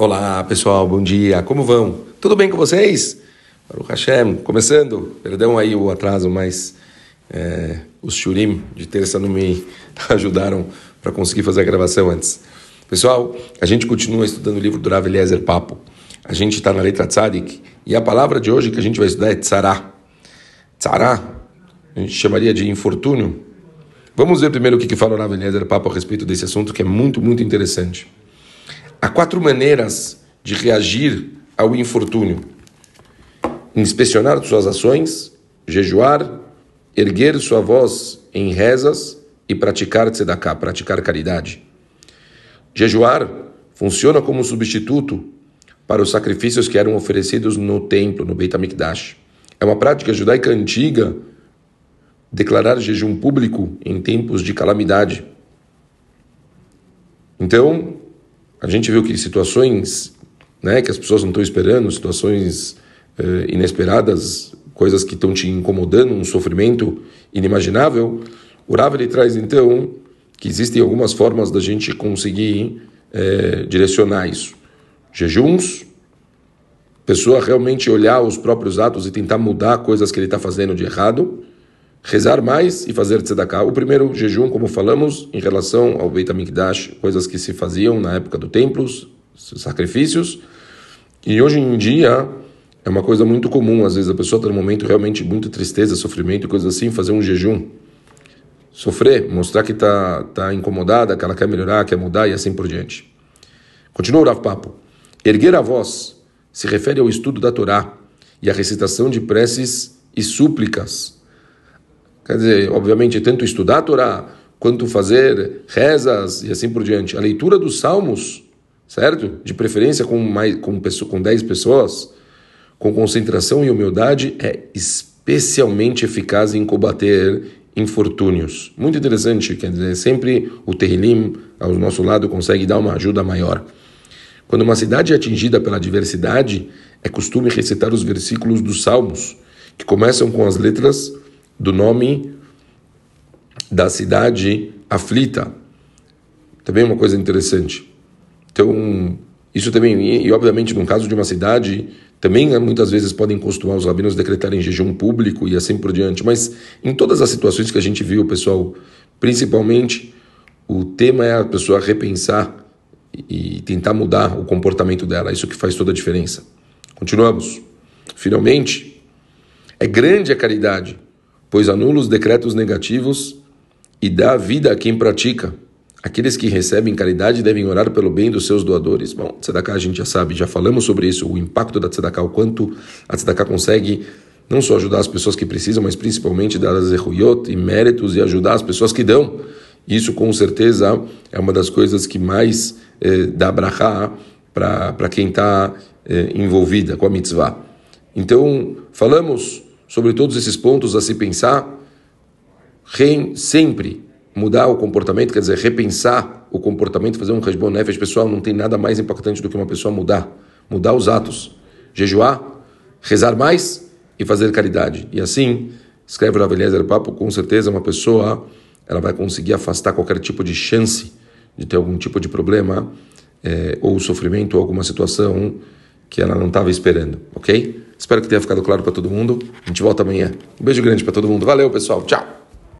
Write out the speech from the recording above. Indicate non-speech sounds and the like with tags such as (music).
Olá pessoal, bom dia, como vão? Tudo bem com vocês? Baruch Hashem, começando, perdão aí o atraso, mas é, os shurim de terça não me (laughs) ajudaram para conseguir fazer a gravação antes. Pessoal, a gente continua estudando o livro do Rav Eliezer Papo. A gente está na letra Tzadik e a palavra de hoje que a gente vai estudar é Tzará. Tzará, a gente chamaria de infortúnio. Vamos ver primeiro o que, que fala o Rav Eliezer Papo a respeito desse assunto que é muito, muito interessante. Há quatro maneiras de reagir ao infortúnio: inspecionar suas ações, jejuar, erguer sua voz em rezas e praticar tzedakah, praticar caridade. Jejuar funciona como substituto para os sacrifícios que eram oferecidos no templo, no Beit HaMikdash. É uma prática judaica antiga declarar jejum público em tempos de calamidade. Então, a gente viu que situações né, que as pessoas não estão esperando, situações eh, inesperadas, coisas que estão te incomodando, um sofrimento inimaginável, o Rav ele traz então que existem algumas formas da gente conseguir eh, direcionar isso. Jejuns, pessoa realmente olhar os próprios atos e tentar mudar coisas que ele está fazendo de errado, rezar mais e fazer tzedakah. O primeiro jejum, como falamos, em relação ao Beit HaMikdash, coisas que se faziam na época do templos, sacrifícios. E hoje em dia é uma coisa muito comum, às vezes a pessoa está num momento realmente muito tristeza, sofrimento coisas assim, fazer um jejum. Sofrer, mostrar que está tá incomodada, que ela quer melhorar, quer mudar e assim por diante. Continua o Rav Papo. Erguer a voz se refere ao estudo da Torá e à recitação de preces e súplicas Quer dizer, obviamente, tanto estudar a Torá, quanto fazer rezas e assim por diante. A leitura dos salmos, certo? De preferência com mais com, com 10 pessoas, com concentração e humildade, é especialmente eficaz em combater infortúnios. Muito interessante, quer dizer, sempre o Terrilim ao nosso lado consegue dar uma ajuda maior. Quando uma cidade é atingida pela adversidade, é costume recitar os versículos dos Salmos, que começam com as letras do nome da cidade aflita. Também é uma coisa interessante. Então, isso também, e, obviamente no caso de uma cidade, também né, muitas vezes podem costumar os rabinos decretarem jejum público e assim por diante. Mas em todas as situações que a gente viu, pessoal, principalmente o tema é a pessoa repensar e tentar mudar o comportamento dela. Isso que faz toda a diferença. Continuamos. Finalmente, é grande a caridade pois anula os decretos negativos e dá vida a quem pratica. Aqueles que recebem caridade devem orar pelo bem dos seus doadores. Bom, Tzedakah a gente já sabe, já falamos sobre isso, o impacto da Tzedakah, o quanto a Tzedakah consegue não só ajudar as pessoas que precisam, mas principalmente dar as e méritos e ajudar as pessoas que dão. Isso com certeza é uma das coisas que mais eh, dá brachá para quem está eh, envolvida com a mitzvah. Então, falamos sobre todos esses pontos a se pensar, sempre mudar o comportamento, quer dizer, repensar o comportamento, fazer um resbon nefesh pessoal, não tem nada mais impactante do que uma pessoa mudar, mudar os atos, jejuar, rezar mais e fazer caridade. E assim, escreve o Rav Papo, com certeza uma pessoa ela vai conseguir afastar qualquer tipo de chance de ter algum tipo de problema é, ou sofrimento ou alguma situação que ela não estava esperando, ok? Espero que tenha ficado claro para todo mundo. A gente volta amanhã. Um beijo grande para todo mundo. Valeu, pessoal. Tchau.